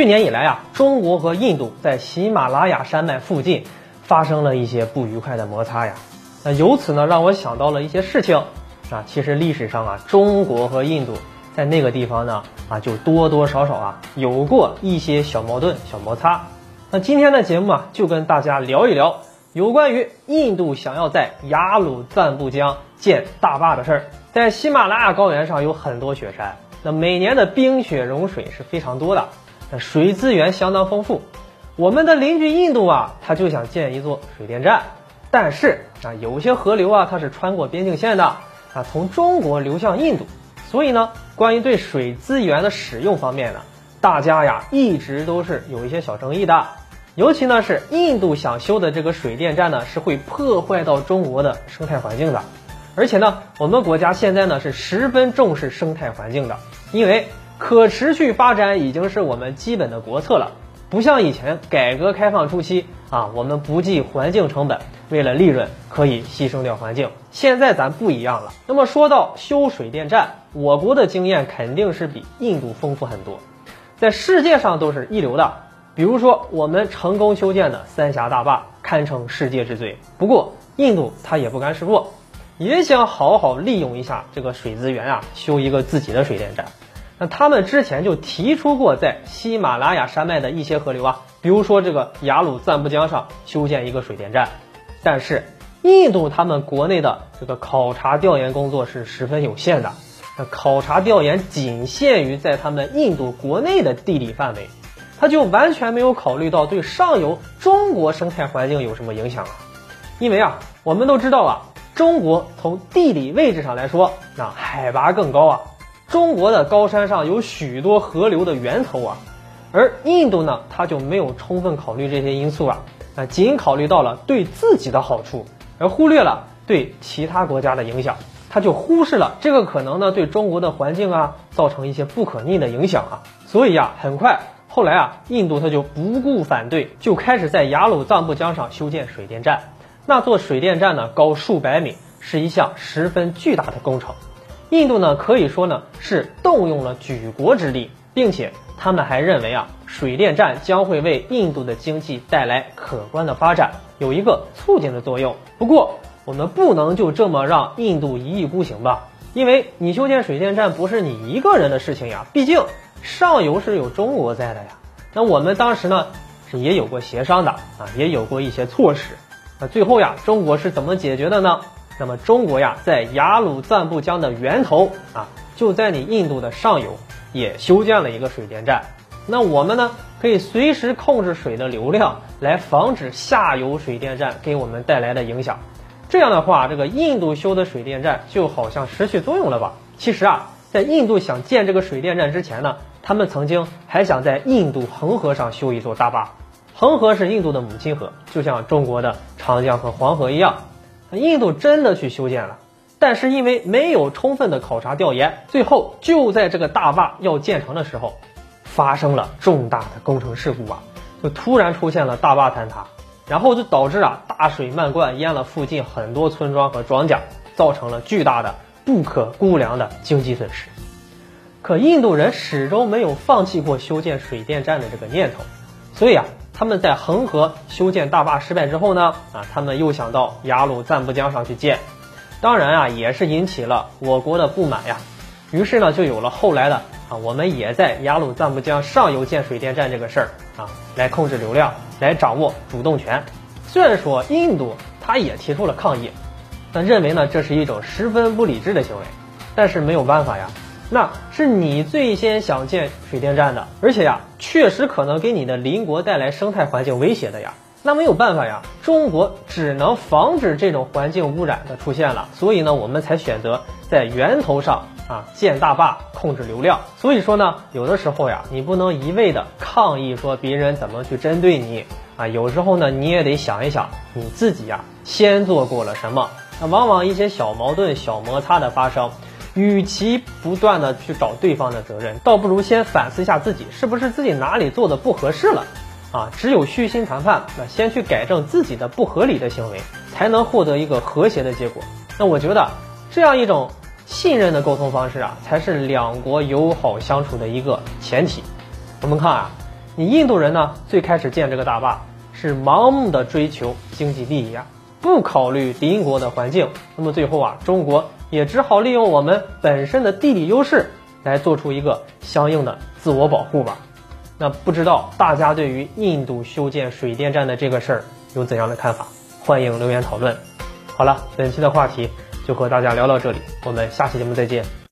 去年以来啊，中国和印度在喜马拉雅山脉附近发生了一些不愉快的摩擦呀。那由此呢，让我想到了一些事情啊。其实历史上啊，中国和印度在那个地方呢啊，就多多少少啊有过一些小矛盾、小摩擦。那今天的节目啊，就跟大家聊一聊有关于印度想要在雅鲁藏布江建大坝的事儿。在喜马拉雅高原上有很多雪山，那每年的冰雪融水是非常多的，水资源相当丰富。我们的邻居印度啊，他就想建一座水电站。但是啊，有些河流啊，它是穿过边境线的啊，从中国流向印度，所以呢，关于对水资源的使用方面呢，大家呀一直都是有一些小争议的。尤其呢是印度想修的这个水电站呢，是会破坏到中国的生态环境的。而且呢，我们国家现在呢是十分重视生态环境的，因为可持续发展已经是我们基本的国策了。不像以前改革开放初期啊，我们不计环境成本，为了利润可以牺牲掉环境。现在咱不一样了。那么说到修水电站，我国的经验肯定是比印度丰富很多，在世界上都是一流的。比如说我们成功修建的三峡大坝，堪称世界之最。不过印度它也不甘示弱，也想好好利用一下这个水资源啊，修一个自己的水电站。那他们之前就提出过，在喜马拉雅山脉的一些河流啊，比如说这个雅鲁藏布江上修建一个水电站，但是印度他们国内的这个考察调研工作是十分有限的，那考察调研仅限于在他们印度国内的地理范围，他就完全没有考虑到对上游中国生态环境有什么影响啊？因为啊，我们都知道啊，中国从地理位置上来说，那海拔更高啊。中国的高山上有许多河流的源头啊，而印度呢，它就没有充分考虑这些因素啊，啊，仅考虑到了对自己的好处，而忽略了对其他国家的影响，他就忽视了这个可能呢对中国的环境啊造成一些不可逆的影响啊，所以啊，很快后来啊，印度他就不顾反对，就开始在雅鲁藏布江上修建水电站，那座水电站呢高数百米，是一项十分巨大的工程。印度呢，可以说呢是动用了举国之力，并且他们还认为啊，水电站将会为印度的经济带来可观的发展，有一个促进的作用。不过，我们不能就这么让印度一意孤行吧？因为你修建水电站不是你一个人的事情呀，毕竟上游是有中国在的呀。那我们当时呢是也有过协商的啊，也有过一些措施。那最后呀，中国是怎么解决的呢？那么中国呀，在雅鲁藏布江的源头啊，就在你印度的上游，也修建了一个水电站。那我们呢，可以随时控制水的流量，来防止下游水电站给我们带来的影响。这样的话，这个印度修的水电站就好像失去作用了吧？其实啊，在印度想建这个水电站之前呢，他们曾经还想在印度恒河上修一座大坝。恒河是印度的母亲河，就像中国的长江和黄河一样。印度真的去修建了，但是因为没有充分的考察调研，最后就在这个大坝要建成的时候，发生了重大的工程事故啊，就突然出现了大坝坍塌，然后就导致啊大水漫灌淹了附近很多村庄和庄稼，造成了巨大的不可估量的经济损失。可印度人始终没有放弃过修建水电站的这个念头，所以啊。他们在恒河修建大坝失败之后呢，啊，他们又想到雅鲁赞布江上去建，当然啊，也是引起了我国的不满呀。于是呢，就有了后来的啊，我们也在雅鲁赞布江上游建水电站这个事儿啊，来控制流量，来掌握主动权。虽然说印度他也提出了抗议，但认为呢这是一种十分不理智的行为，但是没有办法呀。那是你最先想建水电站的，而且呀，确实可能给你的邻国带来生态环境威胁的呀。那没有办法呀，中国只能防止这种环境污染的出现了。所以呢，我们才选择在源头上啊建大坝，控制流量。所以说呢，有的时候呀，你不能一味的抗议说别人怎么去针对你啊，有时候呢，你也得想一想你自己呀，先做过了什么。那往往一些小矛盾、小摩擦的发生。与其不断的去找对方的责任，倒不如先反思一下自己是不是自己哪里做的不合适了，啊，只有虚心谈判，那先去改正自己的不合理的行为，才能获得一个和谐的结果。那我觉得这样一种信任的沟通方式啊，才是两国友好相处的一个前提。我们看啊，你印度人呢，最开始建这个大坝是盲目的追求经济利益啊，不考虑邻国的环境。那么最后啊，中国也只好利用我们本身的地理优势来做出一个相应的自我保护吧。那不知道大家对于印度修建水电站的这个事儿有怎样的看法？欢迎留言讨论。好了，本期的话题就和大家聊到这里，我们下期节目再见。